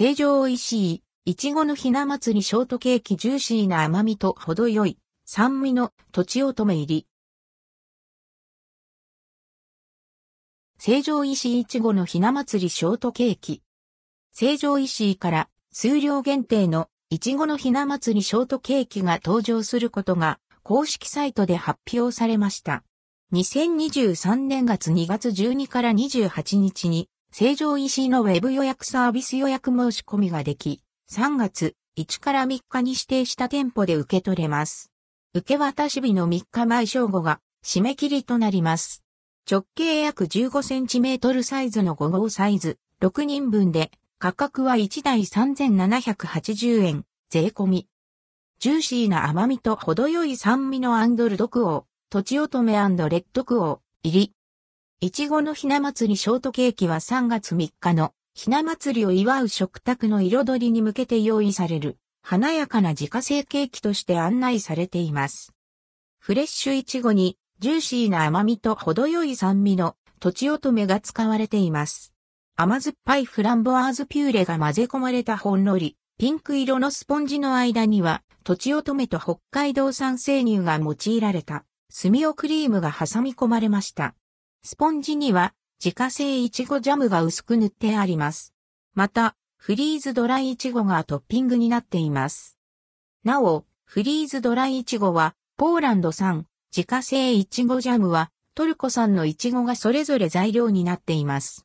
成城石井、いちごのひな祭りショートケーキジューシーな甘みと程よい酸味のとちおとめ入り。成城石井いちごのひな祭りショートケーキ。成城石井から数量限定のいちごのひな祭りショートケーキが登場することが公式サイトで発表されました。2023年月2月12から28日に成城石井のウェブ予約サービス予約申し込みができ、3月1から3日に指定した店舗で受け取れます。受け渡し日の3日前正午が締め切りとなります。直径約15センチメートルサイズの5号サイズ、6人分で、価格は1台3780円、税込み。ジューシーな甘みと程よい酸味のアンドルドクオー、とちおとめレッドクオー、入り。いちごのひな祭りショートケーキは3月3日のひな祭りを祝う食卓の彩りに向けて用意される華やかな自家製ケーキとして案内されています。フレッシュいちごにジューシーな甘みと程よい酸味のとちおとめが使われています。甘酸っぱいフランボワーズピューレが混ぜ込まれたほんのり、ピンク色のスポンジの間には、とちおとめと北海道産生乳が用いられた、スミオクリームが挟み込まれました。スポンジには自家製いちごジャムが薄く塗ってあります。また、フリーズドライいちごがトッピングになっています。なお、フリーズドライいちごは、ポーランド産、自家製いちごジャムは、トルコ産のいちごがそれぞれ材料になっています。